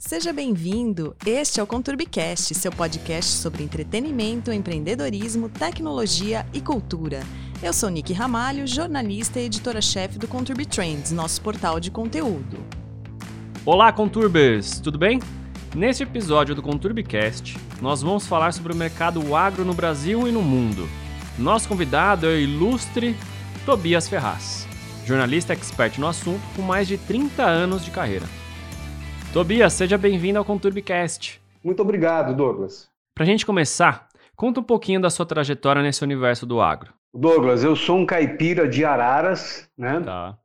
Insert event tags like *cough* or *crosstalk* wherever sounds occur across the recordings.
Seja bem-vindo. Este é o Conturbicast, seu podcast sobre entretenimento, empreendedorismo, tecnologia e cultura. Eu sou Nick Ramalho, jornalista e editora-chefe do Conturb Trends, nosso portal de conteúdo. Olá, Conturbers! Tudo bem? Neste episódio do Conturbicast, nós vamos falar sobre o mercado agro no Brasil e no mundo. Nosso convidado é o ilustre Tobias Ferraz, jornalista expert no assunto com mais de 30 anos de carreira. Tobias, seja bem-vindo ao Conturbicast. Muito obrigado, Douglas. Para a gente começar, conta um pouquinho da sua trajetória nesse universo do agro. Douglas, eu sou um caipira de Araras, né? Tá.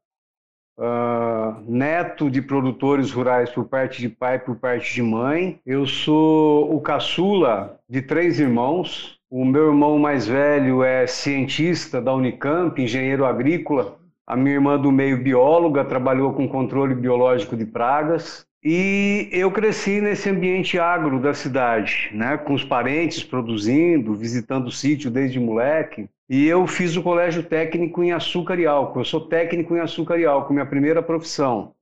Uh, neto de produtores rurais por parte de pai e por parte de mãe. Eu sou o caçula de três irmãos. O meu irmão mais velho é cientista da Unicamp, engenheiro agrícola. A minha irmã do meio, bióloga, trabalhou com controle biológico de pragas. E eu cresci nesse ambiente agro da cidade, né, com os parentes produzindo, visitando o sítio desde moleque. E eu fiz o colégio técnico em açúcar e álcool. Eu sou técnico em açúcar e álcool, minha primeira profissão.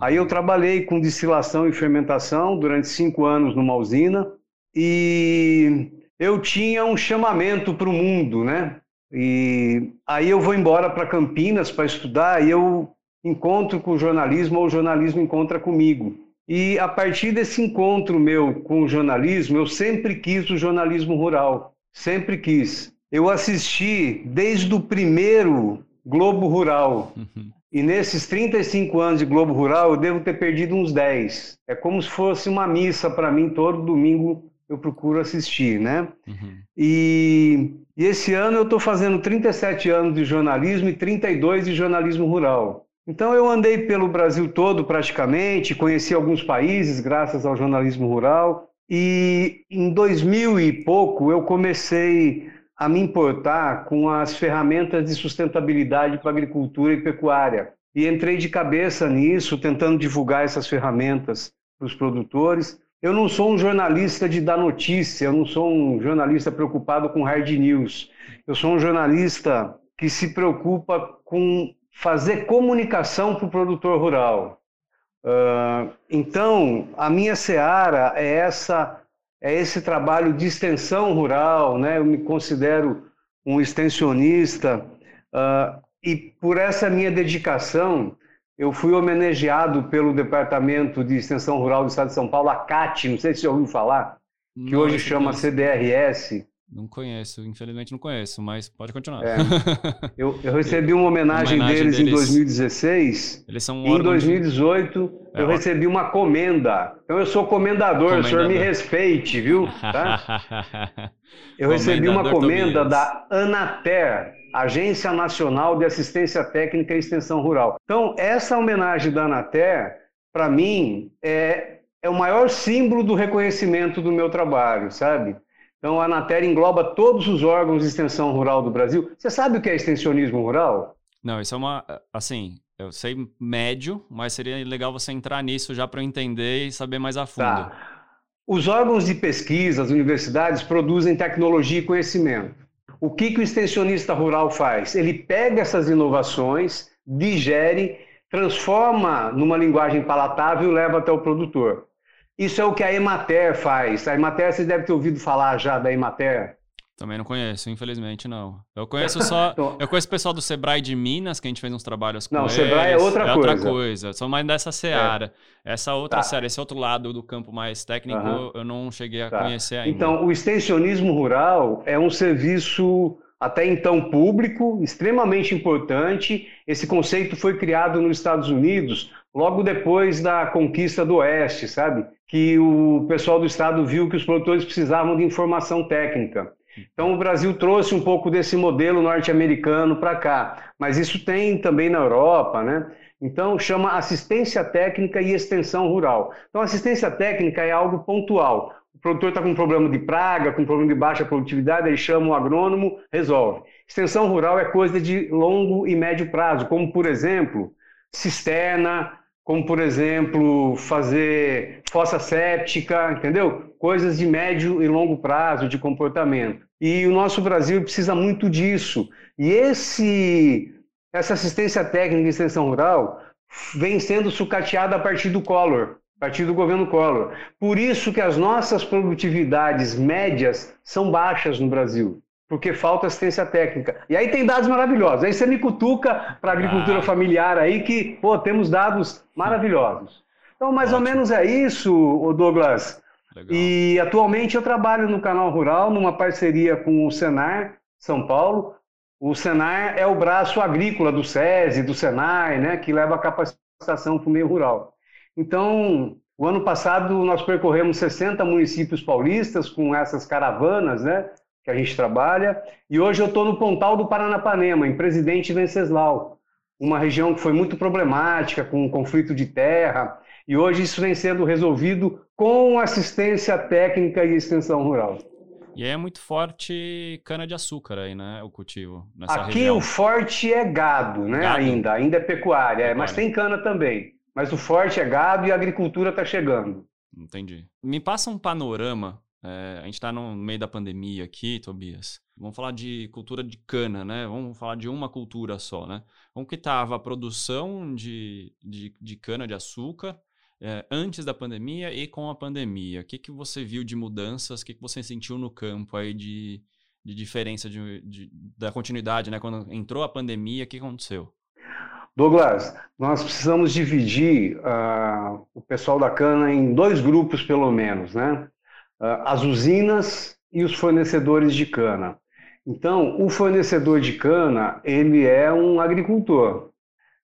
Aí eu trabalhei com destilação e fermentação durante cinco anos numa usina e eu tinha um chamamento para o mundo, né? E aí eu vou embora para Campinas para estudar e eu encontro com o jornalismo ou o jornalismo encontra comigo. E a partir desse encontro meu com o jornalismo, eu sempre quis o jornalismo rural, sempre quis. Eu assisti desde o primeiro Globo Rural. Uhum. E nesses 35 anos de Globo Rural, eu devo ter perdido uns 10. É como se fosse uma missa para mim, todo domingo eu procuro assistir, né? Uhum. E, e esse ano eu estou fazendo 37 anos de jornalismo e 32 de jornalismo rural. Então eu andei pelo Brasil todo praticamente, conheci alguns países graças ao jornalismo rural e em 2000 e pouco eu comecei a me importar com as ferramentas de sustentabilidade para agricultura e pecuária. E entrei de cabeça nisso, tentando divulgar essas ferramentas para os produtores. Eu não sou um jornalista de dar notícia, eu não sou um jornalista preocupado com hard news. Eu sou um jornalista que se preocupa com fazer comunicação para o produtor rural. Uh, então, a minha seara é essa, é esse trabalho de extensão rural, né? Eu me considero um extensionista uh, e por essa minha dedicação, eu fui homenageado pelo Departamento de Extensão Rural do Estado de São Paulo, a CAT, não sei se você ouviu falar, que não, hoje chama CDRS, não conheço, infelizmente não conheço, mas pode continuar. É. *laughs* Eu, eu, recebi uma homenagem, uma homenagem deles, deles, em 2016. Eles são um em 2018 é, eu recebi uma comenda. Então eu sou comendador, comendador. o senhor me respeite, viu? *laughs* Tá? Eu recebi uma comenda da Anater, Agência Nacional de Assistência Técnica e Extensão Rural. Então essa homenagem da Anater, para mim, é, é o maior símbolo do reconhecimento do meu trabalho, sabe? Então, a Anater engloba todos os órgãos de extensão rural do Brasil. Você sabe o que é extensionismo rural? Não, isso é uma. Assim, eu sei médio, mas seria legal você entrar nisso já para eu entender e saber mais a fundo. Tá. Os órgãos de pesquisa, as universidades, produzem tecnologia e conhecimento. O que, que o extensionista rural faz? Ele pega essas inovações, digere, transforma numa linguagem palatável e leva até o produtor. Isso é o que a Emater faz. A Emater, você deve ter ouvido falar já da Emater. Também não conheço, infelizmente não. Eu conheço só. *laughs* Então eu conheço o pessoal do Sebrae de Minas, que a gente fez uns trabalhos com não, eles. Não, Sebrae é outra é coisa. outra coisa. Sou mais dessa seara. É. Essa outra tá. seara, esse outro lado do campo mais técnico, uhum. eu não cheguei a tá. conhecer ainda. Então, o extensionismo rural é um serviço até então público, extremamente importante. Esse conceito foi criado nos Estados Unidos logo depois da conquista do Oeste, sabe? Que o pessoal do Estado viu que os produtores precisavam de informação técnica. Então, o Brasil trouxe um pouco desse modelo norte-americano para cá, mas isso tem também na Europa, né? Então, chama assistência técnica e extensão rural. Então, assistência técnica é algo pontual. O produtor está com um problema de praga, com um problema de baixa produtividade, ele chama o agrônomo, resolve. Extensão rural é coisa de longo e médio prazo, como, por exemplo, cisterna, como por exemplo fazer fossa séptica, entendeu? Coisas de médio e longo prazo de comportamento. E o nosso Brasil precisa muito disso. E esse essa assistência técnica e extensão rural vem sendo sucateada a partir do Collor. a partir do governo Collor. Por isso que as nossas produtividades médias são baixas no Brasil, porque falta assistência técnica. E aí tem dados maravilhosos. Aí você me cutuca para a agricultura ah. familiar aí que, pô, temos dados maravilhosos. Então, mais Ótimo. ou menos é isso, Douglas. Legal. E atualmente eu trabalho no canal rural, numa parceria com o Senar São Paulo. O Senar é o braço agrícola do SESI, do Senai, né, que leva a capacitação para o meio rural. Então, o ano passado nós percorremos 60 municípios paulistas com essas caravanas, né, que a gente trabalha, e hoje eu estou no Pontal do Paranapanema, em Presidente Venceslau, uma região que foi muito problemática, com conflito de terra, e hoje isso vem sendo resolvido com assistência técnica e extensão rural. E é muito forte cana-de-açúcar aí, né? O cultivo. Aqui região. o forte é gado, né? Gado. Ainda, ainda é pecuária, pecuária. É, mas tem cana também. Mas o forte é gado e a agricultura está chegando. Entendi. Me passa um panorama. É, a gente está no meio da pandemia aqui, Tobias. Vamos falar de cultura de cana, né? Vamos falar de uma cultura só, né? Como que estava a produção de, de, de cana-de-açúcar é, antes da pandemia e com a pandemia? O que, que você viu de mudanças? O que, que você sentiu no campo aí de, de diferença de, de, da continuidade, né? Quando entrou a pandemia, o que aconteceu? Douglas, nós precisamos dividir uh, o pessoal da cana em dois grupos, pelo menos, né? Uh, as usinas e os fornecedores de cana. Então, o fornecedor de cana, ele é um agricultor.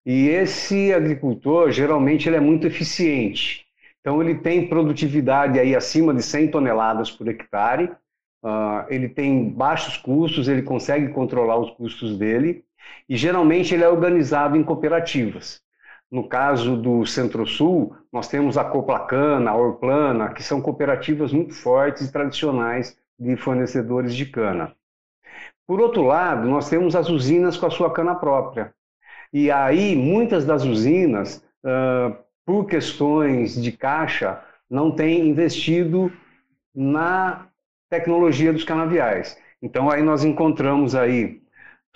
E esse agricultor, geralmente, ele é muito eficiente. Então, ele tem produtividade aí acima de 100 toneladas por hectare, uh, ele tem baixos custos, ele consegue controlar os custos dele, e geralmente ele é organizado em cooperativas. No caso do Centro-Sul, nós temos a Coplacana, a Orplana, que são cooperativas muito fortes e tradicionais de fornecedores de cana. Por outro lado, nós temos as usinas com a sua cana própria. E aí, muitas das usinas, por questões de caixa, não têm investido na tecnologia dos canaviais. Então, aí nós encontramos aí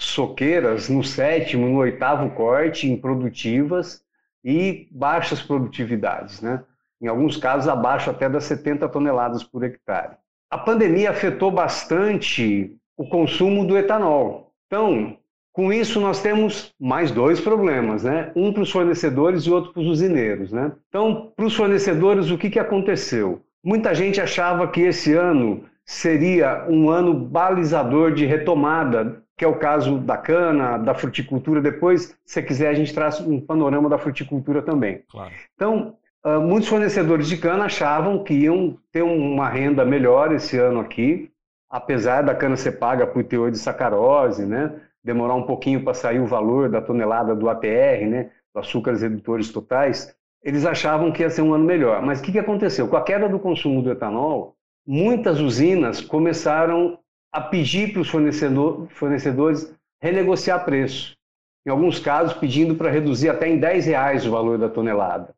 soqueiras no sétimo, no oitavo corte, improdutivas e baixas produtividades, né? Em alguns casos, abaixo até das 70 toneladas por hectare. A pandemia afetou bastante o consumo do etanol. Então, com isso, nós temos mais dois problemas, né? Um para os fornecedores e outro para os usineiros, né? Então, para os fornecedores, o que, que aconteceu? Muita gente achava que esse ano seria um ano balizador de retomada, que é o caso da cana, da fruticultura. Depois, se quiser, a gente traz um panorama da fruticultura também. Claro. Então, ah, muitos fornecedores de cana achavam que iam ter uma renda melhor esse ano aqui, apesar da cana ser paga por teor de sacarose, né? demorar um pouquinho para sair o valor da tonelada do ATR, né, do açúcares redutores totais, eles achavam que ia ser um ano melhor. Mas o que, que aconteceu? Com a queda do consumo do etanol, muitas usinas começaram a pedir para os fornecedor, fornecedores renegociar preço. Em alguns casos, pedindo para reduzir até em 10 reais o valor da tonelada.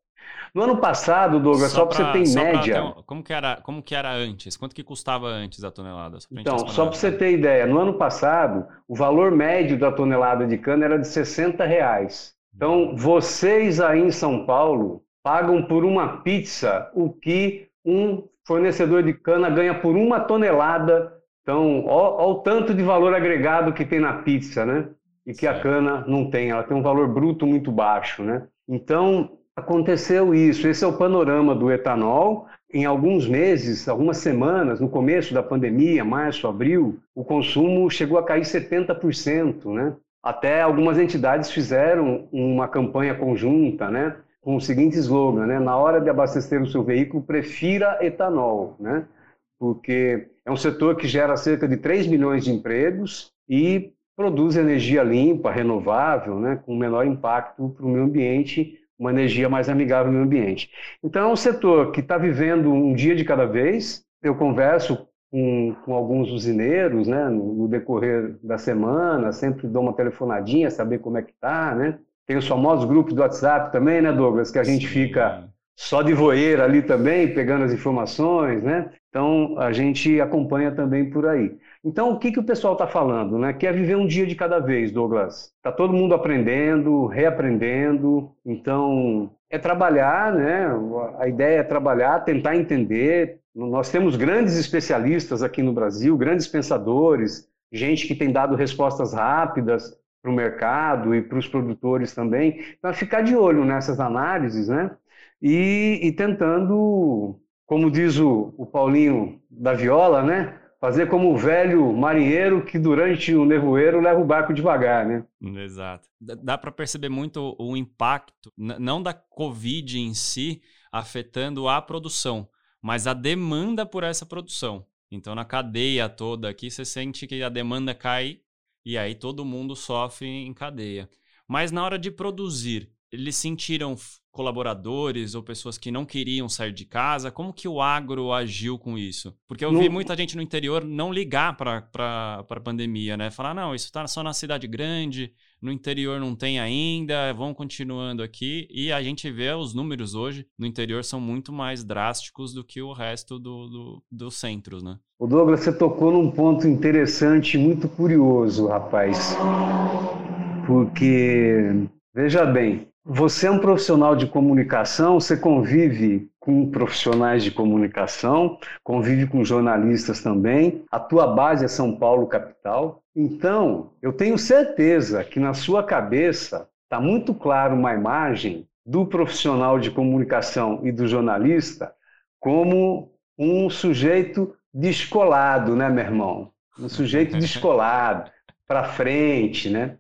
No ano passado, Douglas, só, só para você ter em média. Como, que era, como que era antes? Quanto que custava antes a tonelada? Só então, só para você ter ideia, no ano passado, o valor médio da tonelada de cana era de 60 reais. Então, vocês aí em São Paulo pagam por uma pizza o que um fornecedor de cana ganha por uma tonelada. Então, olha o tanto de valor agregado que tem na pizza, né? E que a cana não tem. Ela tem um valor bruto muito baixo, né? Então, aconteceu isso. Esse é o panorama do etanol. Em alguns meses, algumas semanas, no começo da pandemia, março, abril, o consumo chegou a cair 70%, né? Até algumas entidades fizeram uma campanha conjunta, né? Com o seguinte slogan, né? Na hora de abastecer o seu veículo, prefira etanol, né? Porque é um setor que gera cerca de 3 milhões de empregos e produz energia limpa, renovável, né? Com menor impacto para o meio ambiente uma energia mais amigável ao meio ambiente. Então, é um setor que está vivendo um dia de cada vez. Eu converso com, com alguns usineiros né, no, no, decorrer da semana, sempre dou uma telefonadinha, saber como é que está. Né? Tem os famosos grupos do WhatsApp também, né, Douglas, que a gente fica só de voeira ali também, pegando as informações, né? Então a gente acompanha também por aí. Então o que, que o pessoal está falando, né? Que é viver um dia de cada vez, Douglas. Está todo mundo aprendendo, reaprendendo. Então é trabalhar, né? A ideia é trabalhar, tentar entender. Nós temos grandes especialistas aqui no Brasil, grandes pensadores, gente que tem dado respostas rápidas para o mercado e para os produtores também. Então, é ficar de olho nessas análises, né? E, e tentando, como diz o, o Paulinho da Viola, né? Fazer como o velho marinheiro que durante o nevoeiro leva o barco devagar, né? Exato. Dá para perceber muito o impacto, não da Covid em si afetando a produção, mas a demanda por essa produção. Então, na cadeia toda aqui, você sente que a demanda cai e aí todo mundo sofre em cadeia. Mas na hora de produzir, eles sentiram colaboradores ou pessoas que não queriam sair de casa? Como que o agro agiu com isso? Porque eu vi muita gente no interior não ligar para a pandemia, né? Falar, não, isso está só na cidade grande, no interior não tem ainda, vão continuando aqui. E a gente vê os números hoje no interior são muito mais drásticos do que o resto do, do, dos centros, né? O Douglas, você tocou num ponto interessante, muito curioso, rapaz. Porque, veja bem, você é um profissional de comunicação, você convive com profissionais de comunicação, convive com jornalistas também. A tua base é São Paulo capital. Então, eu tenho certeza que na sua cabeça está muito claro uma imagem do profissional de comunicação e do jornalista como um sujeito descolado, né, meu irmão? Um sujeito *laughs* descolado, para frente, né?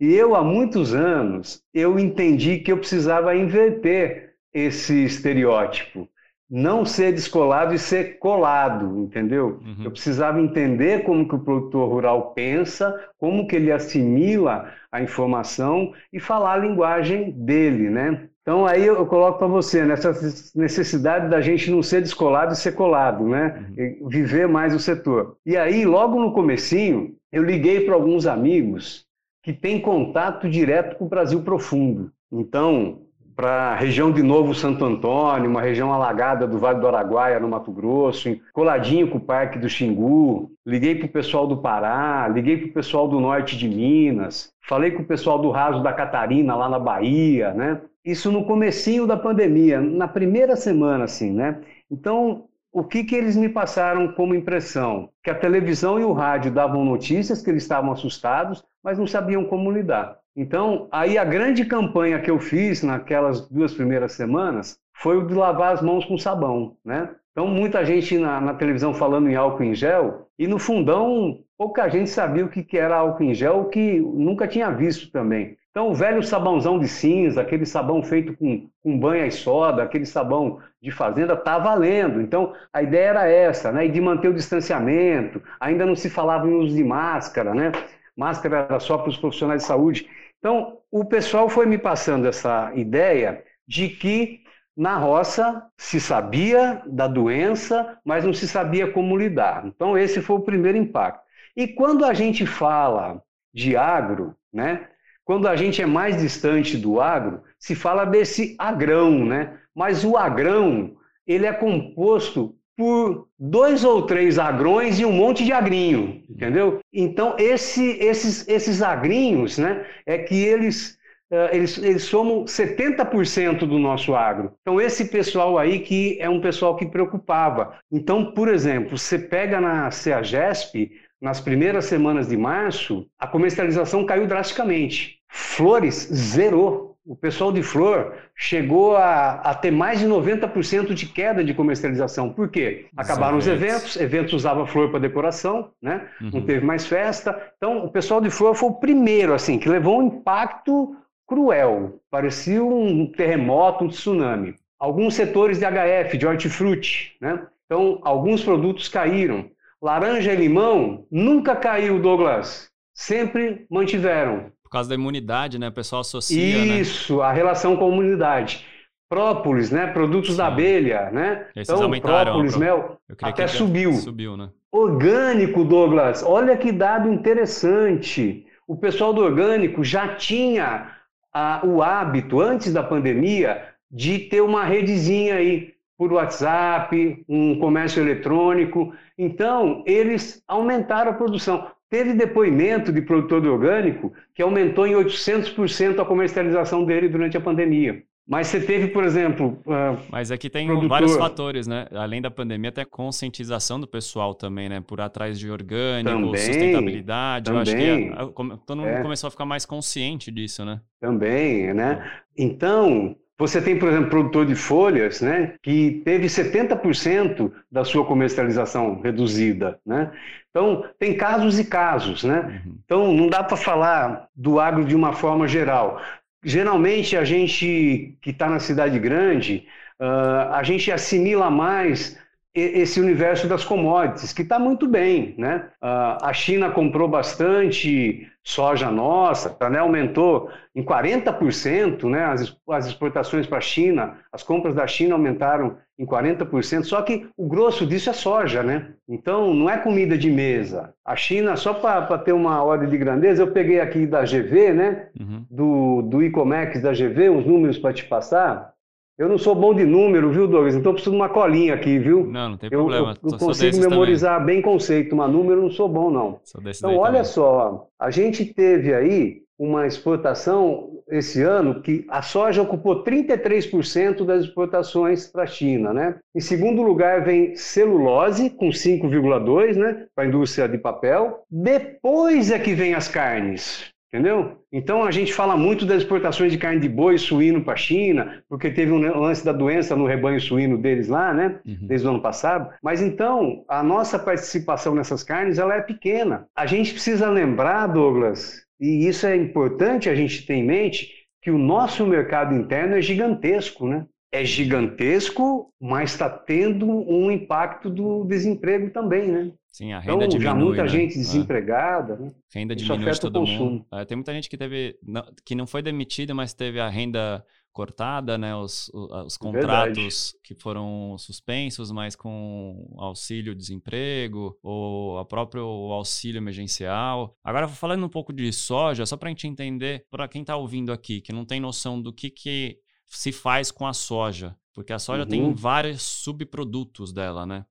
E eu, há muitos anos, eu entendi que eu precisava inverter esse estereótipo. Não ser descolado e ser colado, entendeu? Uhum. Eu precisava entender como que o produtor rural pensa, como que ele assimila a informação e falar a linguagem dele, né? Então aí eu coloco para você nessa necessidade da gente não ser descolado e ser colado, né? Uhum. Viver mais o setor. E aí logo no comecinho eu liguei para alguns amigos que têm contato direto com o Brasil profundo. Então, para a região de Novo Santo Antônio, uma região alagada do Vale do Araguaia, no Mato Grosso, coladinho com o Parque do Xingu. Liguei para o pessoal do Pará, liguei para o pessoal do norte de Minas, falei com o pessoal do Raso da Catarina, lá na Bahia, né? Isso no comecinho da pandemia, na primeira semana, assim, né? Então, o que, que eles me passaram como impressão? Que a televisão e o rádio davam notícias que eles estavam assustados, mas não sabiam como lidar. Então, aí a grande campanha que eu fiz naquelas duas primeiras semanas foi o de lavar as mãos com sabão, né? Então, muita gente na, na televisão falando em álcool em gel, e no fundão, pouca gente sabia o que, que era álcool em gel, que nunca tinha visto também. Então, o velho sabãozão de cinza, aquele sabão feito com, com banha e soda, aquele sabão de fazenda, está valendo. Então, a ideia era essa, né? E de manter o distanciamento. Ainda não se falava em uso de máscara, né? Máscara era só para os profissionais de saúde. Então, o pessoal foi me passando essa ideia de que na roça se sabia da doença, mas não se sabia como lidar. Então, esse foi o primeiro impacto. E quando a gente fala de agro, né? Quando a gente é mais distante do agro, se fala desse agrão, né? Mas o agrão, ele é composto por dois ou três agrões e um monte de agrinho, entendeu? Então, esse, esses, esses agrinhos, né, é que eles, uh, eles, eles somam 70% do nosso agro. Então, esse pessoal aí que é um pessoal que preocupava. Então, por exemplo, você pega na CEAGESP, nas primeiras semanas de março, a comercialização caiu drasticamente. Flores zerou. O pessoal de flor chegou a, a ter mais de 90% de queda de comercialização. Por quê? Acabaram os eventos, eventos usavam flor para decoração, né? Uhum. não teve mais festa. Então, o pessoal de flor foi o primeiro assim que levou um impacto cruel. Parecia um terremoto, um tsunami. Alguns setores de HF, de hortifruti, né? Então, alguns produtos caíram. Laranja e limão nunca caiu, Douglas. Sempre mantiveram. Por causa da imunidade, né? O pessoal associa. Né? Isso, né? a relação com a imunidade. Própolis, né? Produtos Sim. da abelha, né? Esses então, própolis, mel, até subiu. Subiu, né? Orgânico, Douglas. Olha que dado interessante. O pessoal do orgânico já tinha a, o hábito, antes da pandemia, de ter uma redezinha aí por WhatsApp, um comércio eletrônico. Então, eles aumentaram a produção. Teve depoimento de produtor de orgânico que aumentou em 800% a comercialização dele durante a pandemia. Mas você teve, por exemplo. Uh, Mas aqui tem produtor... vários fatores, né? Além da pandemia, até conscientização do pessoal também, né? Por atrás de orgânico, também, sustentabilidade. Também, Eu acho que todo mundo é. começou a ficar mais consciente disso, né? Também, né? Então, você tem, por exemplo, produtor de folhas, né, que teve 70% da sua comercialização reduzida, né? Então, tem casos e casos, né? Uhum. Então, não dá para falar do agro de uma forma geral. Geralmente, a gente que está na cidade grande, uh, a gente assimila mais esse universo das commodities, que está muito bem. Né? Uh, a China comprou bastante soja nossa, tá, né? aumentou em 40% né? as, as exportações para a China, as compras da China aumentaram em 40%, só que o grosso disso é soja, né? Então não é comida de mesa. A China, só para ter uma ordem de grandeza, eu peguei aqui da GV, né? Uhum. Do, do e-commerce da GV, uns números para te passar. Eu não sou bom de número, viu, Douglas? Então eu preciso de uma colinha aqui, viu? Não, não tem problema. Eu, eu consigo memorizar também. bem conceito, mas número não sou bom, não. Sou desse então, olha também. só, a gente teve aí uma exportação esse ano que a soja ocupou 33% das exportações para a China, né? Em segundo lugar vem celulose com 5,2, né, para a indústria de papel. Depois é que vem as carnes. Entendeu? Então a gente fala muito das exportações de carne de boi e suíno para a China, porque teve um lance da doença no rebanho suíno deles lá, né? Uhum. Desde o ano passado. Mas então a nossa participação nessas carnes ela é pequena. A gente precisa lembrar, Douglas, e isso é importante a gente ter em mente, que o nosso mercado interno é gigantesco, né? É gigantesco, mas está tendo um impacto do desemprego também, né? Sim, a renda então, diminui, já muita né? gente é. desempregada, né? Renda Isso diminui de todo mundo. É, tem muita gente que teve, não, que não foi demitida, mas teve a renda cortada, né? Os, os contratos que foram suspensos, mas com auxílio desemprego ou a próprio auxílio emergencial. Agora falando um pouco de soja, só para a gente entender, para quem está ouvindo aqui, que não tem noção do que, que se faz com a soja, porque a soja uhum. tem vários subprodutos dela, né?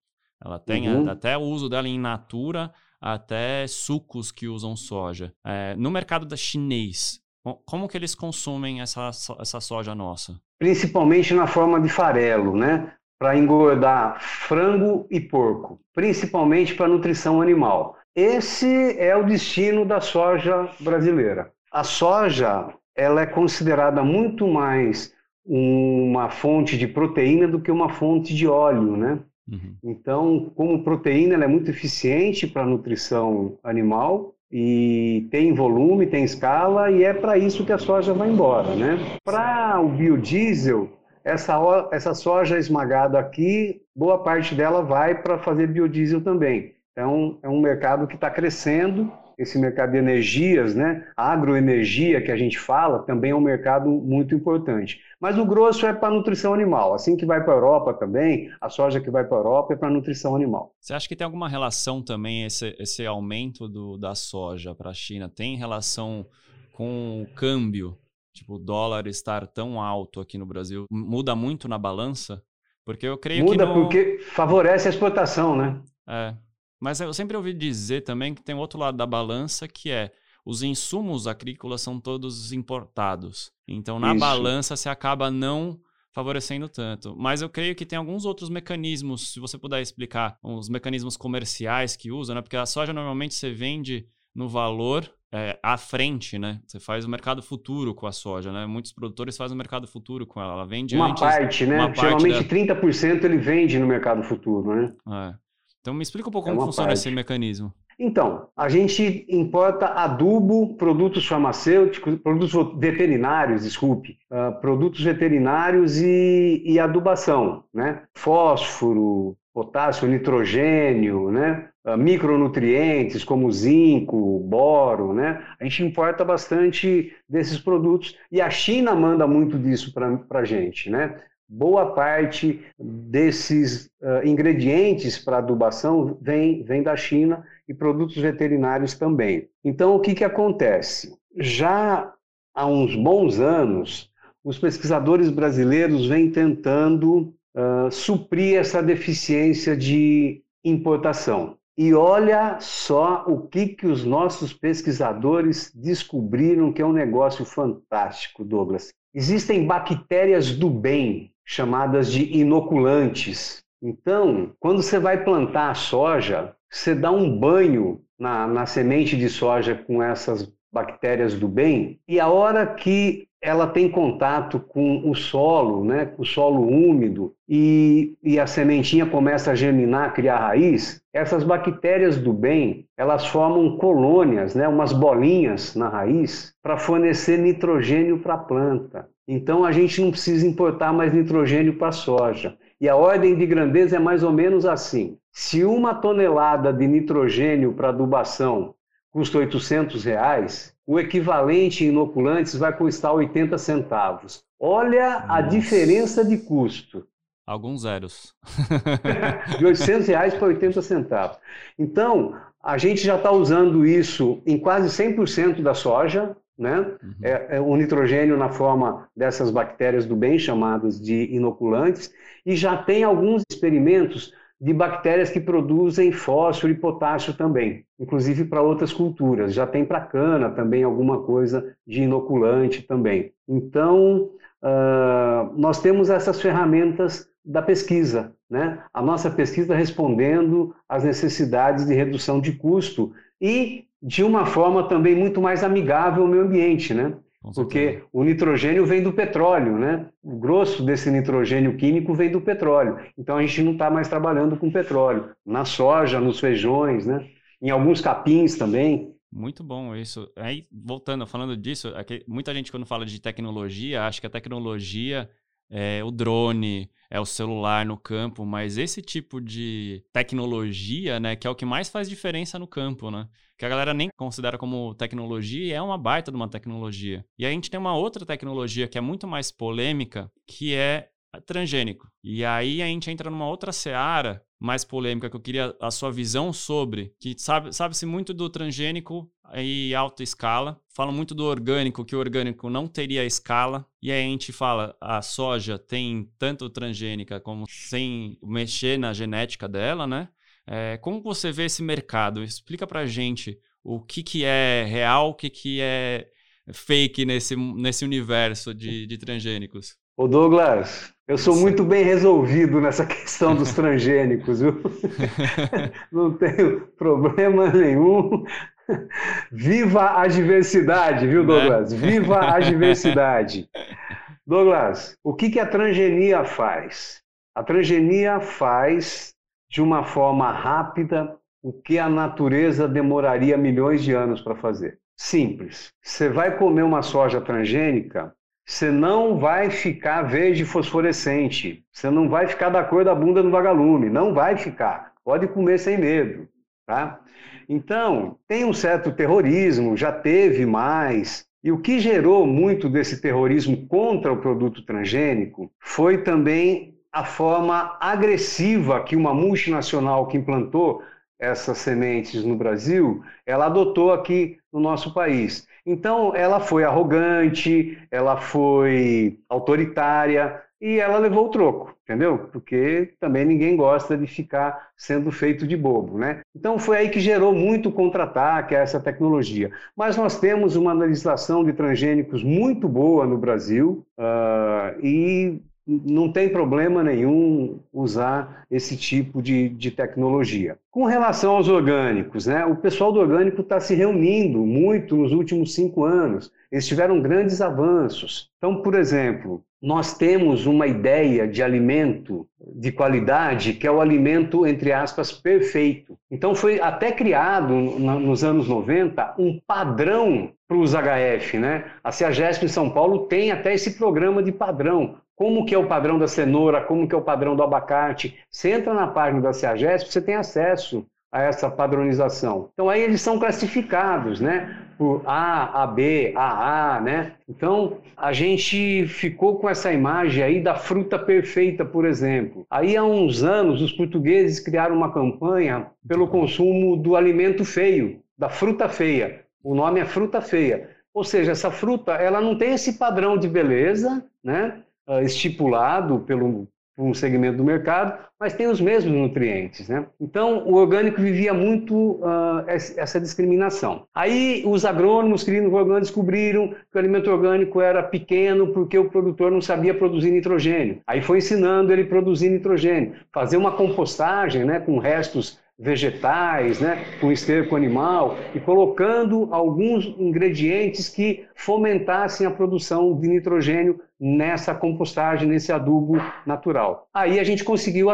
Ela tem uhum. até o uso dela em natura, até sucos que usam soja. É, no mercado da chinês, como que eles consumem essa, essa soja nossa? Principalmente na forma de farelo, né? Para engordar frango e porco, principalmente para nutrição animal. Esse é o destino da soja brasileira. A soja ela é considerada muito mais uma fonte de proteína do que uma fonte de óleo, né? Uhum. Então, como proteína, ela é muito eficiente para nutrição animal e tem volume, tem escala e é para isso que a soja vai embora, né? Para o biodiesel, essa, essa soja esmagada aqui, boa parte dela vai para fazer biodiesel também. Então, é um mercado que está crescendo esse mercado de energias, né? A agroenergia que a gente fala também é um mercado muito importante. Mas o grosso é para nutrição animal. Assim que vai para a Europa também, a soja que vai para a Europa é para nutrição animal. Você acha que tem alguma relação também esse, esse aumento do, da soja para a China? Tem relação com o câmbio? Tipo, o dólar estar tão alto aqui no Brasil muda muito na balança? Porque eu creio muda que. Muda porque favorece a exportação, né? É. Mas eu sempre ouvi dizer também que tem outro lado da balança que é os insumos agrícolas são todos importados. Então, na Isso. balança, se acaba não favorecendo tanto. Mas eu creio que tem alguns outros mecanismos, se você puder explicar, os mecanismos comerciais que usa, né? Porque a soja normalmente você vende no valor é, à frente, né? Você faz o mercado futuro com a soja, né? Muitos produtores fazem o mercado futuro com ela. Ela vende uma antes, parte, né? Uma Geralmente parte da... 30% ele vende no mercado futuro, né? É. Então me explica um pouco é como funciona parte. esse mecanismo. Então, a gente importa adubo, produtos farmacêuticos, produtos veterinários, desculpe, uh, produtos veterinários e, e, adubação, né? Fósforo, potássio, nitrogênio, né? Uh, micronutrientes como zinco, boro, né? A gente importa bastante desses produtos e a China manda muito disso para a gente, né? Boa parte desses uh, ingredientes para adubação vem, vem da China e produtos veterinários também. Então, o que, que acontece? Já há uns bons anos, os pesquisadores brasileiros vêm tentando uh, suprir essa deficiência de importação. E olha só o que, que os nossos pesquisadores descobriram que é um negócio fantástico, Douglas. Existem bactérias do bem, chamadas de inoculantes. Então, quando você vai plantar a soja, você dá um banho na, na semente de soja com essas bactérias do bem, e a hora que ela tem contato com o solo, né, com o solo úmido, e, e a sementinha começa a germinar, criar raiz, essas bactérias do bem, elas formam colônias, né, umas bolinhas na raiz, para fornecer nitrogênio para a planta. Então a gente não precisa importar mais nitrogênio para a soja. E a ordem de grandeza é mais ou menos assim. Se uma tonelada de nitrogênio para adubação custa 800 reais, o equivalente em inoculantes vai custar 80 centavos. Olha Nossa. a diferença de custo. Alguns zeros. *laughs* de 800 reais para 80 centavos. Então, a gente já está usando isso em quase 100% da soja, né? Uhum. É, é, o nitrogênio na forma dessas bactérias do bem, chamadas de inoculantes, e já tem alguns experimentos de bactérias que produzem fósforo e potássio também, inclusive para outras culturas. Já tem para cana também alguma coisa de inoculante também. Então, uh, nós temos essas ferramentas da pesquisa, né? A nossa pesquisa respondendo às necessidades de redução de custo e de uma forma também muito mais amigável ao meio ambiente, né? Porque o nitrogênio vem do petróleo, né? O grosso desse nitrogênio químico vem do petróleo. Então a gente não está mais trabalhando com petróleo. Na soja, nos feijões, né? Em alguns capins também. Muito bom isso. Aí, voltando, falando disso, é muita gente quando fala de tecnologia, acha que a tecnologia é o drone, é o celular no campo, mas esse tipo de tecnologia, né, que é o que mais faz diferença no campo, né? Que a galera nem considera como tecnologia e é uma baita de uma tecnologia. E a gente tem uma outra tecnologia que é muito mais polêmica, que é transgênico. E aí a gente entra numa outra seara mais polêmica que eu queria a sua visão sobre, que sabe, sabe-se muito do transgênico e alta escala. Falam muito do orgânico, que o orgânico não teria escala. E aí a gente fala, a soja tem tanto transgênica como sem mexer na genética dela, né? É, como você vê esse mercado? Explica pra gente o que, que é real, o que, que é fake nesse, nesse universo de, de transgênicos. Ô Douglas, eu sou muito bem resolvido nessa questão dos *laughs* transgênicos, viu? *laughs* Não tenho problema nenhum. Viva a diversidade, viu, né? Douglas? Viva a diversidade. Douglas, o que, que a transgenia faz? A transgenia faz de uma forma rápida o que a natureza demoraria milhões de anos para fazer. Simples. Você vai comer uma soja transgênica, você não vai ficar verde fosforescente, você não vai ficar da cor da bunda do vagalume, não vai ficar. Pode comer sem medo, tá? Então, tem um certo terrorismo, já teve mais, e o que gerou muito desse terrorismo contra o produto transgênico foi também a forma agressiva que uma multinacional que implantou essas sementes no Brasil, ela adotou aqui no nosso país. Então, ela foi arrogante, ela foi autoritária e ela levou o troco, entendeu? Porque também ninguém gosta de ficar sendo feito de bobo, né? Então, foi aí que gerou muito contra-ataque a essa tecnologia. Mas nós temos uma legislação de transgênicos muito boa no Brasil uh, e não tem problema nenhum usar esse tipo de, de tecnologia. Com relação aos orgânicos, né, o pessoal do orgânico está se reunindo muito nos últimos cinco anos. Eles tiveram grandes avanços. Então, por exemplo, nós temos uma ideia de alimento de qualidade que é o alimento, entre aspas, perfeito. Então, foi até criado nos anos 90 um padrão para os HF. Né? A CEAGESP em São Paulo tem até esse programa de padrão como que é o padrão da cenoura, como que é o padrão do abacate. Você entra na página da CEAGESP, você tem acesso a essa padronização. Então aí eles são classificados, né? Por A, AB, AA, né? Então a gente ficou com essa imagem aí da fruta perfeita, por exemplo. Aí há uns anos os portugueses criaram uma campanha pelo consumo do alimento feio, da fruta feia. O nome é fruta feia. Ou seja, essa fruta ela não tem esse padrão de beleza, né? Uh, estipulado pelo, por um segmento do mercado, mas tem os mesmos nutrientes. Né? Então, o orgânico vivia muito uh, essa discriminação. Aí, os agrônomos clínicos orgânicos descobriram que o alimento orgânico era pequeno porque o produtor não sabia produzir nitrogênio. Aí foi ensinando ele a produzir nitrogênio, fazer uma compostagem né, com restos vegetais, né, com esterco animal e colocando alguns ingredientes que fomentassem a produção de nitrogênio nessa compostagem, nesse adubo natural. Aí a gente conseguiu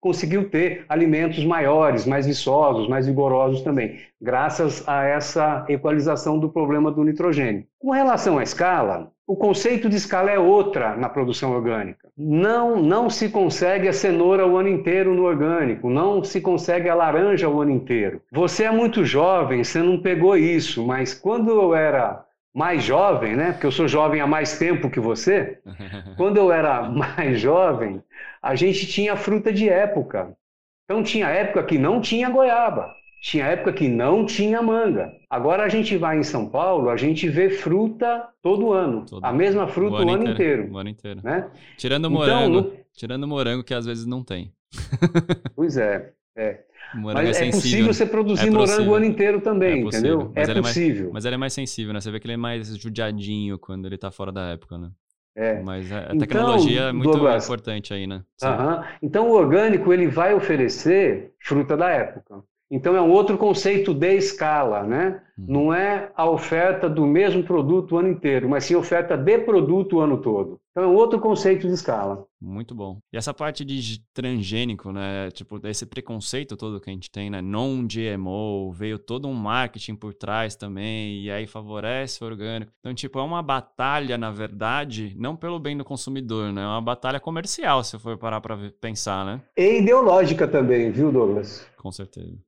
conseguiu ter alimentos maiores, mais viçosos, mais vigorosos também, graças a essa equalização do problema do nitrogênio. Com relação à escala, o conceito de escala é outra na produção orgânica. Não, não se consegue a cenoura o ano inteiro no orgânico, não se consegue a laranja o ano inteiro. Você é muito jovem, você não pegou isso, mas quando eu era mais jovem, né? Porque eu sou jovem há mais tempo que você. *laughs* Quando eu era mais jovem, a gente tinha fruta de época. Então tinha época que não tinha goiaba, tinha época que não tinha manga. Agora a gente vai em São Paulo, a gente vê fruta todo ano, todo a mesma fruta o ano, o ano inteiro, inteiro. O ano inteiro. Né? Tirando então, morango, no... tirando morango que às vezes não tem. *laughs* pois é, é. Morango mas é, é possível né? você produzir é morango o ano inteiro também, é entendeu? Mas é possível. É mais, mas ele é mais sensível, né? Você vê que ele é mais judiadinho quando ele tá fora da época, né? É. Mas a tecnologia então, é muito Douglas, importante aí, né? Uh -huh. Então o orgânico ele vai oferecer fruta da época. Então é um outro conceito de escala, né? Uhum. Não é a oferta do mesmo produto o ano inteiro, mas sim a oferta de produto o ano todo. Então é um outro conceito de escala. Muito bom. E essa parte de transgênico, né? Tipo, esse preconceito todo que a gente tem, né? Non-GMO, veio todo um marketing por trás também, e aí favorece o orgânico. Então, tipo, é uma batalha, na verdade, não pelo bem do consumidor, né? É uma batalha comercial, se for parar para pensar, né? E ideológica também, viu, Douglas? Com certeza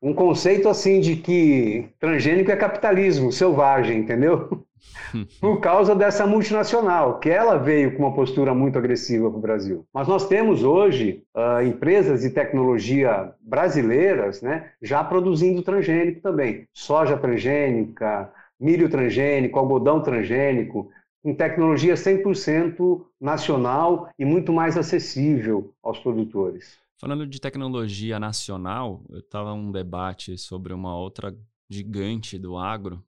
um conceito assim de que transgênico é capitalismo selvagem, entendeu? *laughs* Por causa dessa multinacional, que ela veio com uma postura muito agressiva para o Brasil. Mas nós temos hoje uh, empresas de tecnologia brasileiras né, já produzindo transgênico também. Soja transgênica, milho transgênico, algodão transgênico, com tecnologia 100% nacional e muito mais acessível aos produtores. Falando de tecnologia nacional, eu estava um debate sobre uma outra gigante do agro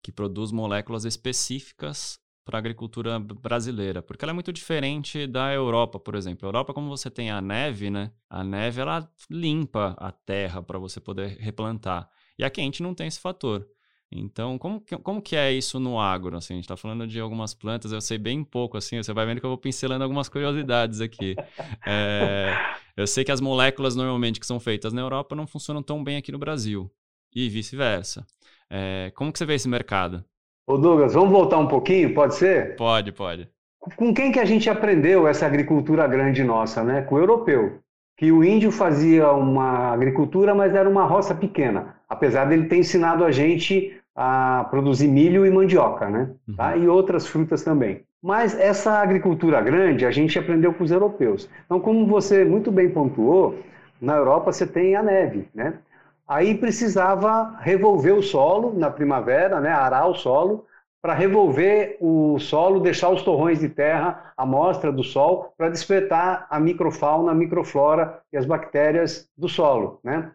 que produz moléculas específicas para a agricultura brasileira, porque ela é muito diferente da Europa, por exemplo. A Europa, como você tem a neve, né? A neve ela limpa a terra para você poder replantar. E aqui a gente não tem esse fator. Então, como que, como que é isso no agro? Assim, a gente está falando de algumas plantas, eu sei bem pouco, assim, você vai vendo que eu vou pincelando algumas curiosidades aqui. *laughs* É, eu sei que as moléculas normalmente que são feitas na Europa não funcionam tão bem aqui no Brasil, e vice-versa. É, como que você vê esse mercado? Ô Douglas, vamos voltar um pouquinho, pode ser? Pode, pode. Com quem que a gente aprendeu essa agricultura grande nossa, né? Com o europeu. Que o índio fazia uma agricultura, mas era uma roça pequena. Apesar dele ter ensinado a gente a produzir milho e mandioca, né? Uhum. Tá? E outras frutas também. Mas essa agricultura grande a gente aprendeu com os europeus. Então, como você muito bem pontuou, na Europa você tem a neve, né? Aí precisava revolver o solo na primavera, né? Arar o solo para revolver o solo, deixar os torrões de terra à mostra do sol para despertar a microfauna, a microflora e as bactérias do solo, né?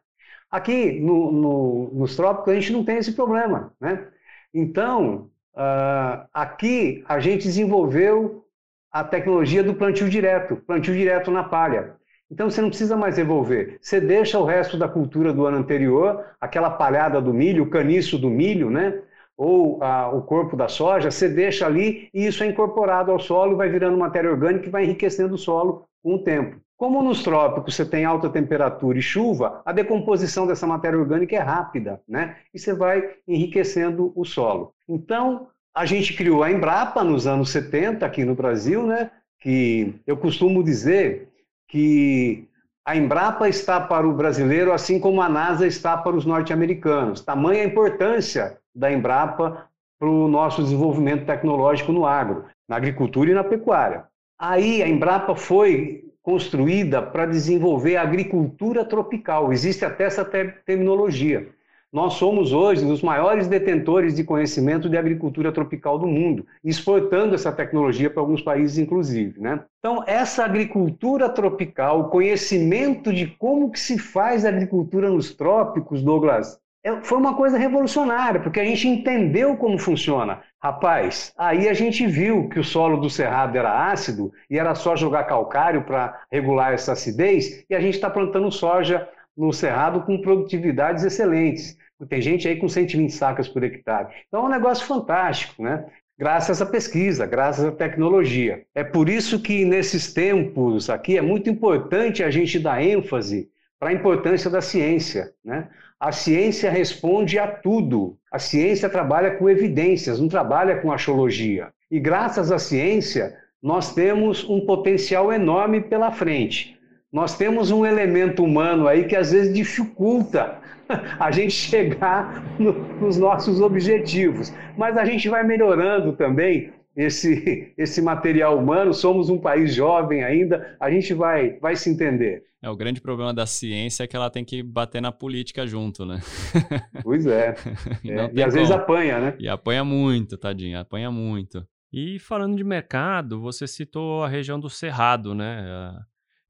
Aqui no, no, nos trópicos a gente não tem esse problema, né? Então, uh, aqui a gente desenvolveu a tecnologia do plantio direto, plantio direto na palha. Então você não precisa mais revolver. Você deixa o resto da cultura do ano anterior, aquela palhada do milho, o caniço do milho, né? Ou uh, o corpo da soja, você deixa ali e isso é incorporado ao solo vai virando matéria orgânica e vai enriquecendo o solo com o tempo. Como nos trópicos você tem alta temperatura e chuva, a decomposição dessa matéria orgânica é rápida, né? E você vai enriquecendo o solo. Então, a gente criou a Embrapa nos anos 70 aqui no Brasil, né? Que eu costumo dizer que a Embrapa está para o brasileiro assim como a NASA está para os norte-americanos. Tamanha a importância da Embrapa para o nosso desenvolvimento tecnológico no agro, na agricultura e na pecuária. Aí a Embrapa foi construída para desenvolver a agricultura tropical. Existe até essa terminologia. Nós somos hoje os maiores detentores de conhecimento de agricultura tropical do mundo, exportando essa tecnologia para alguns países, inclusive. Né? Então, essa agricultura tropical, o conhecimento de como que se faz agricultura nos trópicos, Douglas, foi uma coisa revolucionária, porque a gente entendeu como funciona. Rapaz, aí a gente viu que o solo do cerrado era ácido e era só jogar calcário para regular essa acidez, e a gente está plantando soja no Cerrado com produtividades excelentes. Tem gente aí com 120 sacas por hectare. Então é um negócio fantástico, né? Graças à pesquisa, graças à tecnologia. É por isso que nesses tempos aqui é muito importante a gente dar ênfase para a importância da ciência, né? A ciência responde a tudo. A ciência trabalha com evidências, não trabalha com axiologia. E graças à ciência, nós temos um potencial enorme pela frente nós temos um elemento humano aí que às vezes dificulta *laughs* a gente chegar no, nos nossos objetivos. Mas a gente vai melhorando também esse, esse material humano. Somos um país jovem ainda, a gente vai, vai se entender. É, o grande problema da ciência é que ela tem que bater na política junto, né? *laughs* Pois é. é. E às como. vezes apanha, né? E apanha muito, tadinho, apanha muito. E falando de mercado, você citou a região do Cerrado, né?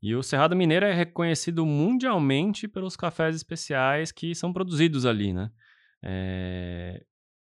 E o Cerrado Mineiro é reconhecido mundialmente pelos cafés especiais que são produzidos ali, né? É...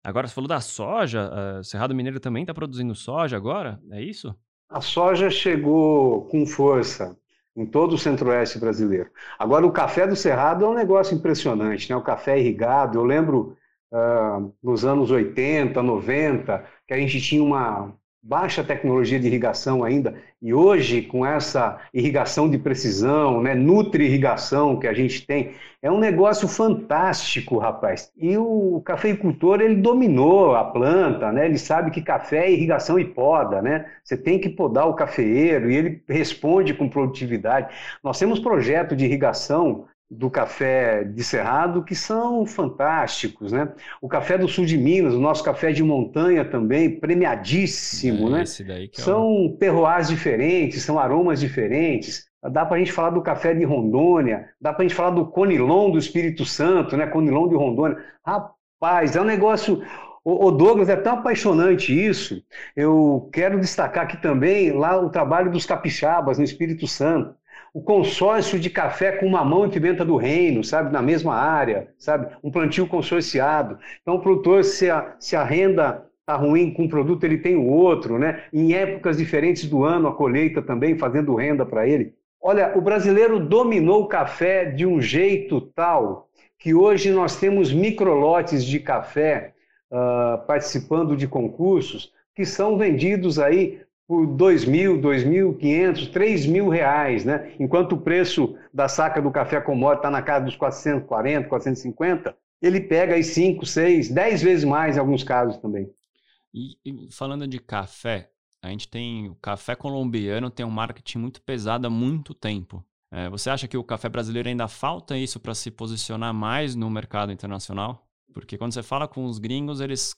Agora, você falou da soja, o Cerrado Mineiro também está produzindo soja agora, é isso? A soja chegou com força em todo o centro-oeste brasileiro. Agora, o café do Cerrado é um negócio impressionante, né? O café irrigado, eu lembro uh, nos anos 80, 90, que a gente tinha uma, baixa tecnologia de irrigação ainda, e hoje, com essa irrigação de precisão, né, nutri-irrigação que a gente tem, é um negócio fantástico, rapaz. E o cafeicultor, ele dominou a planta, né, ele sabe que café é irrigação e poda, né? Você tem que podar o cafeeiro e ele responde com produtividade. Nós temos projeto de irrigação do café de Cerrado que são fantásticos, né? O café do sul de Minas, o nosso café de montanha também, premiadíssimo, é, né? É são o... terroirs diferentes, são aromas diferentes. Dá para a gente falar do café de Rondônia, dá para a gente falar do Conilon do Espírito Santo, né? Conilon de Rondônia. Rapaz, é um negócio. O Douglas, é tão apaixonante isso. Eu quero destacar aqui também lá o trabalho dos capixabas no Espírito Santo o consórcio de café com mamão e pimenta do reino, sabe, na mesma área, sabe, um plantio consorciado. Então o produtor, se a, se a renda está ruim com um produto, ele tem o outro, né? Em épocas diferentes do ano, a colheita também fazendo renda para ele. Olha, o brasileiro dominou o café de um jeito tal que hoje nós temos microlotes de café uh, participando de concursos que são vendidos aí por 2 mil, 2.500, 3 mil reais, né? Enquanto o preço da saca do café commodity está na casa dos 440, 450, ele pega aí 5, 6, 10 vezes mais em alguns casos também. E, e, falando de café, a gente tem o café colombiano tem um marketing muito pesado há muito tempo. É, você acha que o café brasileiro ainda falta isso para se posicionar mais no mercado internacional? Porque quando você fala com os gringos, eles,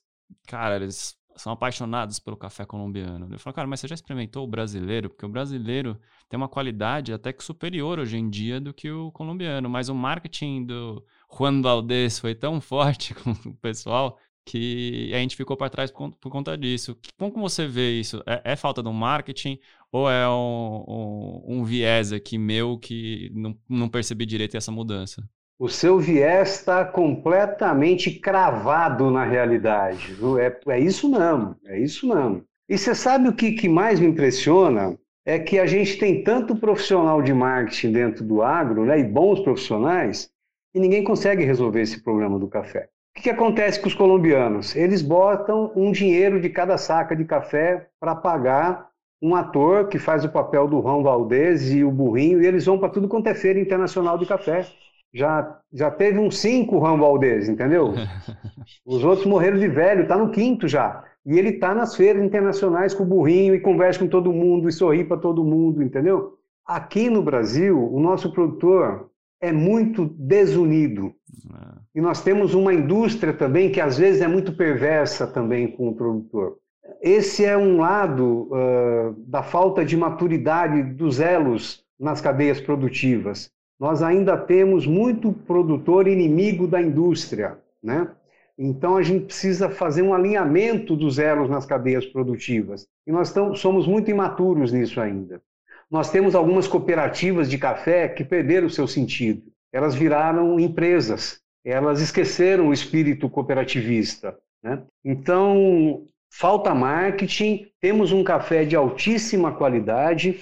cara, eles são apaixonados pelo café colombiano. Eu falo, cara, mas você já experimentou o brasileiro? Porque o brasileiro tem uma qualidade até que superior hoje em dia do que o colombiano. Mas o marketing do Juan Valdez foi tão *laughs* forte com o pessoal que a gente ficou para trás por, conta disso. Como você vê isso? É, é falta do marketing ou é um, um, um, viés aqui meu que não, não percebi direito essa mudança? O seu viés está completamente cravado na realidade. É, é isso mesmo, é isso mesmo. E você sabe o que, que mais me impressiona? É que a gente tem tanto profissional de marketing dentro do agro, né, e bons profissionais, e ninguém consegue resolver esse problema do café. O que, que acontece com os colombianos? Eles botam um dinheiro de cada saca de café para pagar um ator que faz o papel do Juan Valdez e o burrinho, e eles vão para tudo quanto é feira internacional de café já, já teve uns cinco Valdez, entendeu? *laughs* Os outros morreram de velho, tá no quinto já. E ele tá nas feiras internacionais com o burrinho e conversa com todo mundo e sorri para todo mundo, entendeu? Aqui no Brasil, o nosso produtor é muito desunido. É. E nós temos uma indústria também que às vezes é muito perversa também com o produtor. Esse é um lado uh, da falta de maturidade dos elos nas cadeias produtivas. Nós ainda temos muito produtor inimigo da indústria, né? Então a gente precisa fazer um alinhamento dos elos nas cadeias produtivas. E nós tão, somos muito imaturos nisso ainda. Nós temos algumas cooperativas de café que perderam o seu sentido. Elas viraram empresas. Elas esqueceram o espírito cooperativista. Né? Então, falta marketing, temos um café de altíssima qualidade.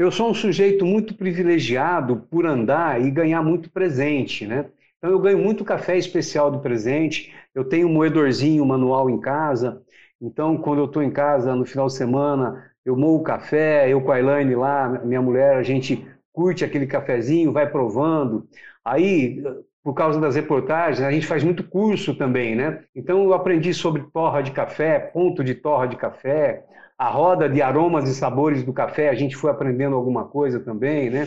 Eu sou um sujeito muito privilegiado por andar e ganhar muito presente, né? Então eu ganho muito café especial do presente, eu tenho um moedorzinho manual em casa, então quando eu estou em casa no final de semana, eu moo café, eu com a Elaine lá, minha mulher, a gente curte aquele cafezinho, vai provando. Aí, por causa das reportagens, a gente faz muito curso também, né? Então eu aprendi sobre torra de café, ponto de torra de café, a roda de aromas e sabores do café, a gente foi aprendendo alguma coisa também, né?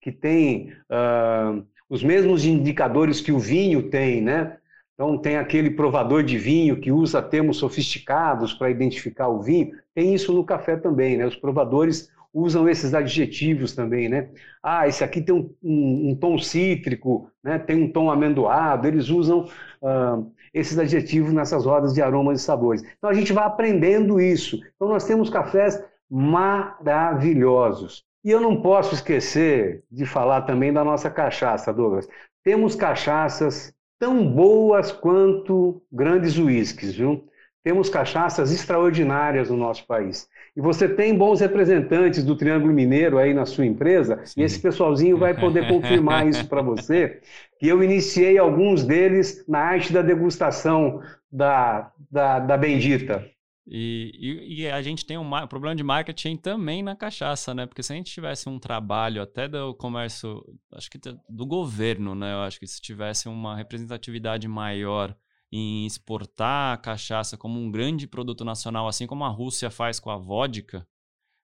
Que tem uh, os mesmos indicadores que o vinho tem, né? Então tem aquele provador de vinho que usa termos sofisticados para identificar o vinho. Tem isso no café também, né? Os provadores usam esses adjetivos também, né? Ah, esse aqui tem um, um, um tom cítrico, né? Tem um tom amendoado. Eles usam uh, esses adjetivos nessas rodas de aromas e sabores. Então a gente vai aprendendo isso. Então nós temos cafés maravilhosos. E eu não posso esquecer de falar também da nossa cachaça, Douglas. Temos cachaças tão boas quanto grandes uísques, viu? Temos cachaças extraordinárias no nosso país. E você tem bons representantes do Triângulo Mineiro aí na sua empresa, Sim. e esse pessoalzinho vai poder confirmar isso para você, que eu iniciei alguns deles na arte da degustação da, da, da Bendita. E, e, e, a gente tem um problema de marketing também na cachaça, né? Porque se a gente tivesse um trabalho até do comércio, acho que do governo, né? Eu acho que se tivesse uma representatividade maior em exportar a cachaça como um grande produto nacional, assim como a Rússia faz com a vodka,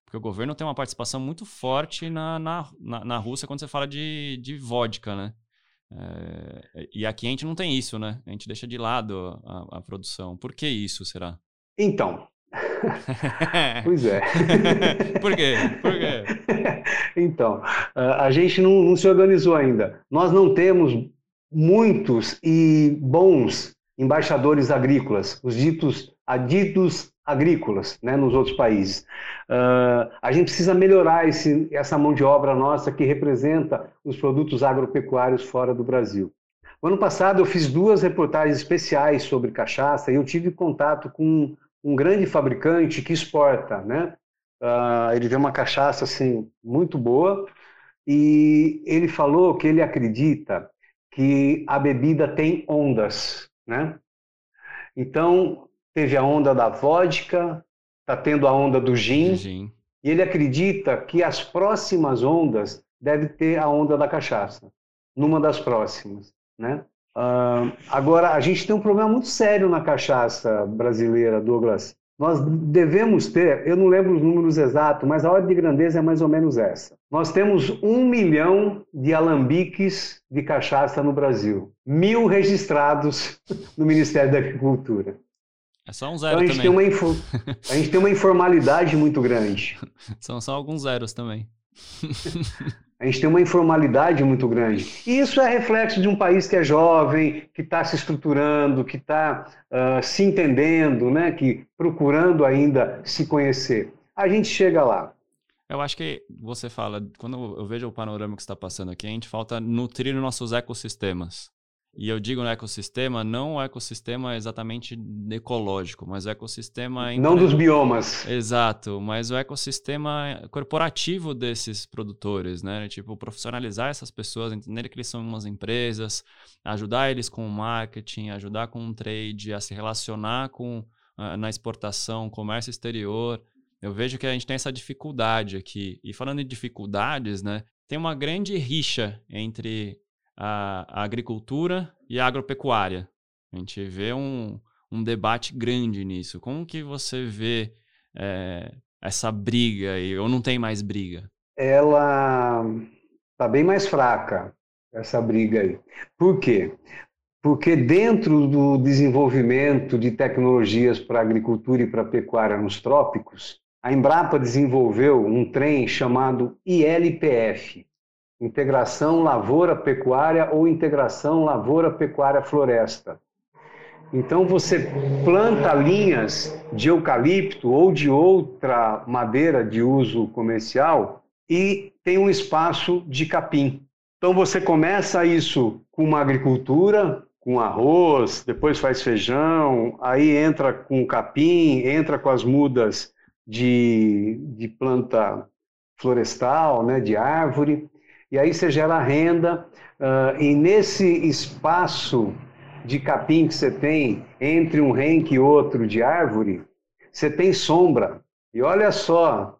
porque o governo tem uma participação muito forte na, na, na, na Rússia quando você fala de, de vodka, né? É, e aqui a gente não tem isso, né? A gente deixa de lado a, a produção. Por que isso, será? Então. *laughs* pois é. *laughs* Por quê? Por quê? Então, a gente não, não, se organizou ainda. Nós não temos muitos e bons embaixadores agrícolas, os ditos aditos agrícolas, né, nos outros países. Uh, a gente precisa melhorar esse, essa mão de obra nossa que representa os produtos agropecuários fora do Brasil. O ano passado eu fiz duas reportagens especiais sobre cachaça e eu tive contato com um grande fabricante que exporta, né? Uh, ele tem uma cachaça assim muito boa e ele falou que ele acredita que a bebida tem ondas, né? Então teve a onda da vodka, está tendo a onda do gin, gin, e ele acredita que as próximas ondas deve ter a onda da cachaça, numa das próximas, né? Uh, agora, a gente tem um problema muito sério na cachaça brasileira, Douglas. Nós devemos ter, eu não lembro os números exatos, mas a ordem de grandeza é mais ou menos essa. Nós temos um milhão de alambiques de cachaça no Brasil, mil registrados *laughs* no Ministério da Agricultura. É só um zero então, a gente também. Tem uma *laughs* a gente tem uma informalidade muito grande. São só alguns zeros também. *laughs* A gente tem uma informalidade muito grande. E isso é reflexo de um país que é jovem, que está se estruturando, que está uh, se entendendo, né? que procurando ainda se conhecer. A gente chega lá. Eu acho que você fala, quando eu vejo o panorama que está passando aqui, a gente falta nutrir nossos ecossistemas. E eu digo no ecossistema, não o ecossistema exatamente ecológico, mas o ecossistema... Não dos biomas. Exato, mas o ecossistema corporativo desses produtores, né? Tipo, profissionalizar essas pessoas, entender que eles são umas empresas, ajudar eles com o marketing, ajudar com o trade, a se relacionar com uh, na exportação, comércio exterior. Eu vejo que a gente tem essa dificuldade aqui. E falando em dificuldades, né? Tem uma grande rixa entre a, a agricultura e a agropecuária. A gente vê um, um debate grande nisso. Como que você vê é, essa briga aí, ou não tem mais briga? Ela está bem mais fraca, essa briga aí. Por quê? Porque dentro do desenvolvimento de tecnologias para agricultura e para pecuária nos trópicos, a Embrapa desenvolveu um trem chamado ILPF, integração lavoura-pecuária ou integração lavoura-pecuária-floresta. Então você planta linhas de eucalipto ou de outra madeira de uso comercial e tem um espaço de capim. Então você começa isso com uma agricultura, com arroz, depois faz feijão, aí entra com capim, entra com as mudas de, de planta florestal, né, de árvore, e aí você gera renda, uh, e nesse espaço de capim que você tem entre um renque e outro de árvore, você tem sombra. E olha só,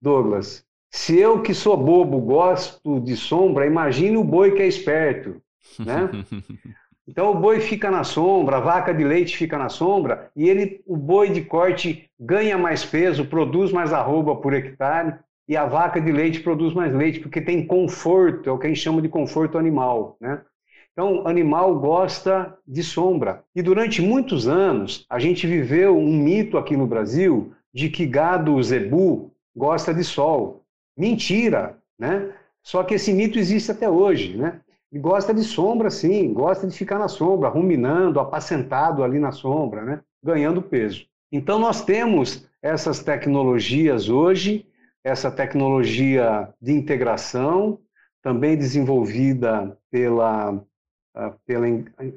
Douglas, se eu que sou bobo gosto de sombra, imagine o boi que é esperto, né? *laughs* Então o boi fica na sombra, a vaca de leite fica na sombra e ele, o boi de corte ganha mais peso, produz mais arroba por hectare e a vaca de leite produz mais leite porque tem conforto, é o que a gente chama de conforto animal, né? Então, animal gosta de sombra. E durante muitos anos, a gente viveu um mito aqui no Brasil de que gado zebu gosta de sol. Mentira, né? Só que esse mito existe até hoje, né? E gosta de sombra, sim, gosta de ficar na sombra, ruminando, apacentado ali na sombra, né? Ganhando peso. Então, nós temos essas tecnologias hoje, essa tecnologia de integração, também desenvolvida pela ah, pela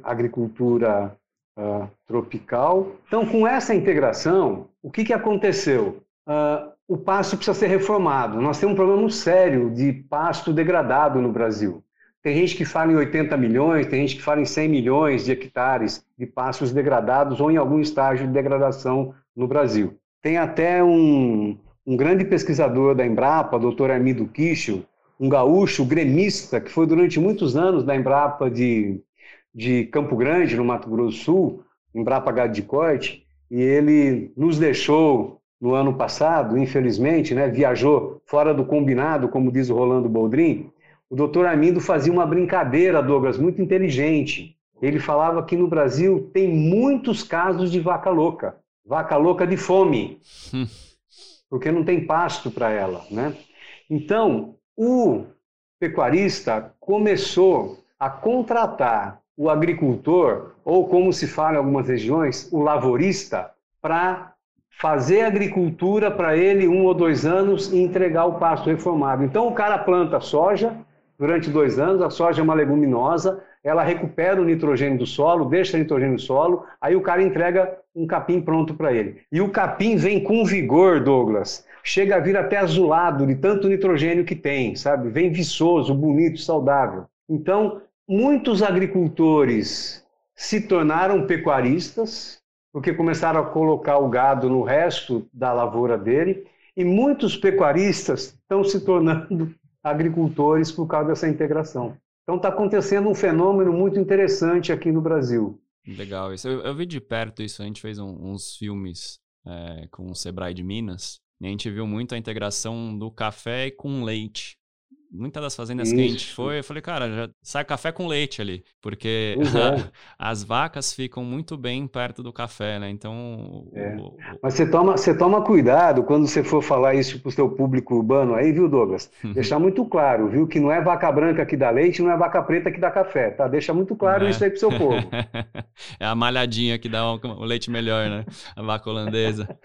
agricultura uh, tropical. Então, com essa integração, o que, que aconteceu? Uh, o pasto precisa ser reformado. Nós temos um problema sério de pasto degradado no Brasil. Tem gente que fala em 80 milhões, tem gente que fala em 100 milhões de hectares de pastos degradados ou em algum estágio de degradação no Brasil. Tem até um, um grande pesquisador da Embrapa, Dr. Armindo Kischel, um gaúcho gremista que foi durante muitos anos da Embrapa de, de Campo Grande, no Mato Grosso do Sul, Embrapa Gado de Corte, e ele nos deixou no ano passado, infelizmente, né, viajou fora do combinado, como diz o Rolando Boldrin. O doutor Armindo fazia uma brincadeira, Douglas, muito inteligente. Ele falava que no Brasil tem muitos casos de vaca louca, vaca louca de fome, *laughs* porque não tem pasto para ela, né? Então, o pecuarista começou a contratar o agricultor, ou como se fala em algumas regiões, o lavorista, para fazer agricultura para ele um ou dois anos e entregar o pasto reformado. Então o cara planta soja durante dois anos, a soja é uma leguminosa, ela recupera o nitrogênio do solo, deixa o nitrogênio do solo, aí o cara entrega um capim pronto para ele. E o capim vem com vigor, Douglas chega a vir até azulado de tanto nitrogênio que tem, sabe? Vem viçoso, bonito, saudável. Então, muitos agricultores se tornaram pecuaristas, porque começaram a colocar o gado no resto da lavoura dele, e muitos pecuaristas estão se tornando *laughs* agricultores por causa dessa integração. Então está acontecendo um fenômeno muito interessante aqui no Brasil. Legal, isso. Eu, eu vi de perto isso, a gente fez um, uns filmes é, com o Sebrae de Minas, e a gente viu muito a integração do café com leite. Muitas das fazendas Isso. que a gente foi, eu falei, cara, já sai café com leite ali, porque é. *laughs* as vacas ficam muito bem perto do café, né? Então. É. O, o... Mas você toma, você toma cuidado quando você for falar isso para o seu público urbano aí, viu, Douglas? *laughs* Deixar muito claro, viu, que não é vaca branca que dá leite, não é vaca preta que dá café, tá? Deixa muito claro é. isso aí pro seu povo. *laughs* é a malhadinha que dá o leite melhor, né? A vaca holandesa.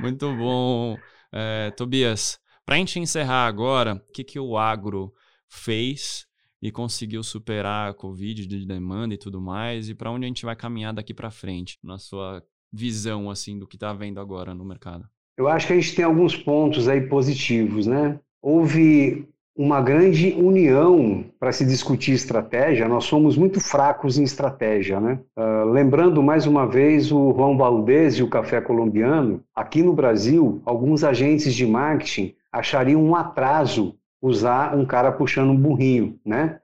muito bom. É, Tobias, para a gente encerrar agora, o que, que o agro fez e conseguiu superar a Covid de demanda e tudo mais, e para onde a gente vai caminhar daqui para frente, na sua visão assim do que está vendo agora no mercado? Eu acho que a gente tem alguns pontos aí positivos, né? Houve uma grande união para se discutir estratégia. Nós somos muito fracos em estratégia, né? Uh, lembrando mais uma vez o Juan Valdez e o café colombiano. Aqui no Brasil, alguns agentes de marketing achariam um atraso usar um cara puxando um burrinho, né?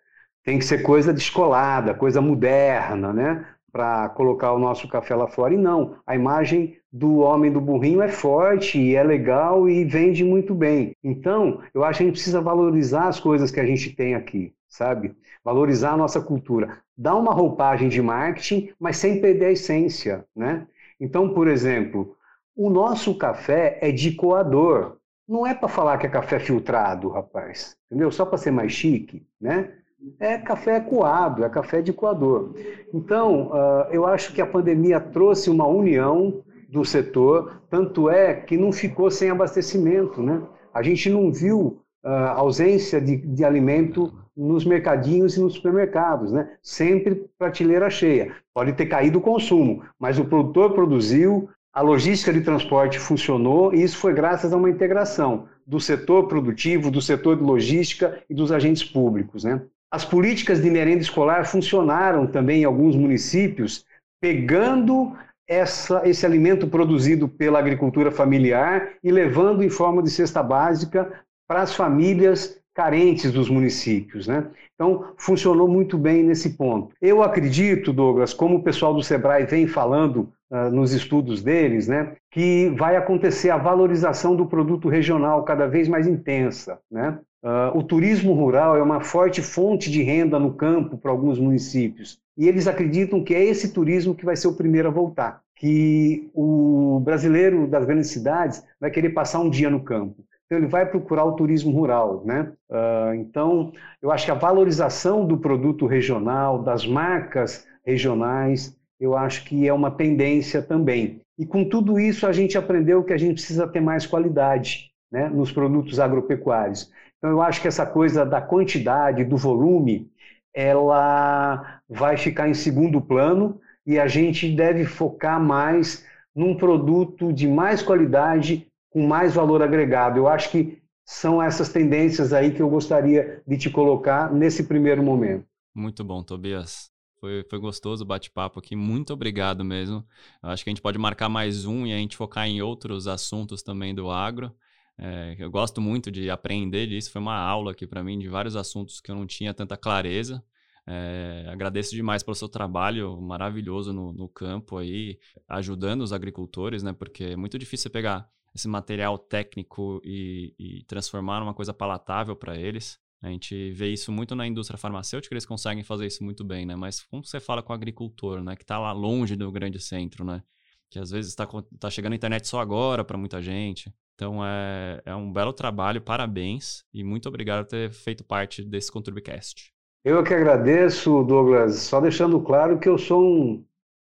Tem que ser coisa descolada, coisa moderna, né? Para colocar o nosso café lá fora. E não, a imagem do homem do burrinho é forte e é legal e vende muito bem. Então, eu acho que a gente precisa valorizar as coisas que a gente tem aqui, sabe? Valorizar a nossa cultura. Dar uma roupagem de marketing, mas sem perder a essência, né? Então, por exemplo, o nosso café é de coador. não é para falar que é café filtrado, rapaz, entendeu? Só para ser mais chique, né? É café coado, é café de coador. Então, uh, eu acho que a pandemia trouxe uma união do setor, tanto é que não ficou sem abastecimento, né? A gente não viu uh, ausência de, de alimento nos mercadinhos e nos supermercados, né? Sempre prateleira cheia. Pode ter caído o consumo, mas o produtor produziu, a logística de transporte funcionou e isso foi graças a uma integração do setor produtivo, do setor de logística e dos agentes públicos. Né? As políticas de merenda escolar funcionaram também em alguns municípios, pegando essa, esse alimento produzido pela agricultura familiar e levando em forma de cesta básica para as famílias carentes dos municípios. Né? Então, funcionou muito bem nesse ponto. Eu acredito, Douglas, como o pessoal do SEBRAE vem falando uh, nos estudos deles, né, que vai acontecer a valorização do produto regional cada vez mais intensa. Né? Uh, o turismo rural é uma forte fonte de renda no campo para alguns municípios. E eles acreditam que é esse turismo que vai ser o primeiro a voltar. Que o brasileiro das grandes cidades vai querer passar um dia no campo. Então, ele vai procurar o turismo rural. Né? Uh, então, eu acho que a valorização do produto regional, das marcas regionais, eu acho que é uma tendência também. E com tudo isso, a gente aprendeu que a gente precisa ter mais qualidade né, nos produtos agropecuários. Então, eu acho que essa coisa da quantidade, do volume, ela vai ficar em segundo plano e a gente deve focar mais num produto de mais qualidade com mais valor agregado. Eu acho que são essas tendências aí que eu gostaria de te colocar nesse primeiro momento. Muito bom, Tobias. Foi, foi gostoso o bate-papo aqui. Muito obrigado mesmo. Eu acho que a gente pode marcar mais um e a gente focar em outros assuntos também do agro. É, eu gosto muito de aprender disso. Foi uma aula aqui para mim de vários assuntos que eu não tinha tanta clareza. É, agradeço demais pelo seu trabalho maravilhoso no, no campo aí, ajudando os agricultores, né? Porque é muito difícil pegar esse material técnico e, e transformar numa coisa palatável para eles. A gente vê isso muito na indústria farmacêutica, eles conseguem fazer isso muito bem, né? Mas como você fala com o agricultor, né? Que está lá longe do grande centro, né? Que às vezes está tá chegando a internet só agora para muita gente. Então é, é um belo trabalho, parabéns e muito obrigado por ter feito parte desse Contribcast. Eu que agradeço, Douglas, só deixando claro que eu sou um,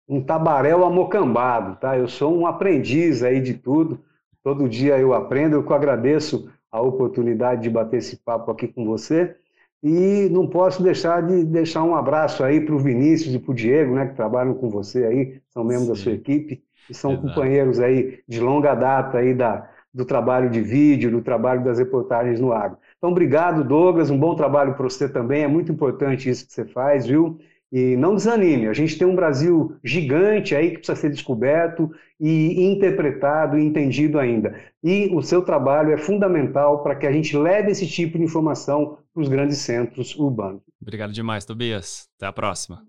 um tabaréu amocambado, tá? Eu sou um aprendiz aí de tudo. Todo dia eu aprendo, eu que agradeço a oportunidade de bater esse papo aqui com você. E não posso deixar de deixar um abraço aí para o Vinícius e para o Diego, né, que trabalham com você aí, são membros Sim. da sua equipe e são Exato. companheiros aí de longa data aí da, do trabalho de vídeo, do trabalho das reportagens no agro. Então, obrigado, Douglas, um bom trabalho para você também, é muito importante isso que você faz, viu? E não desanime, a gente tem um Brasil gigante aí que precisa ser descoberto e interpretado e entendido ainda. E o seu trabalho é fundamental para que a gente leve esse tipo de informação para os grandes centros urbanos. Obrigado demais, Tobias. Até a próxima.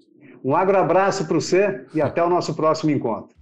Um agro abraço para você e até o nosso próximo encontro.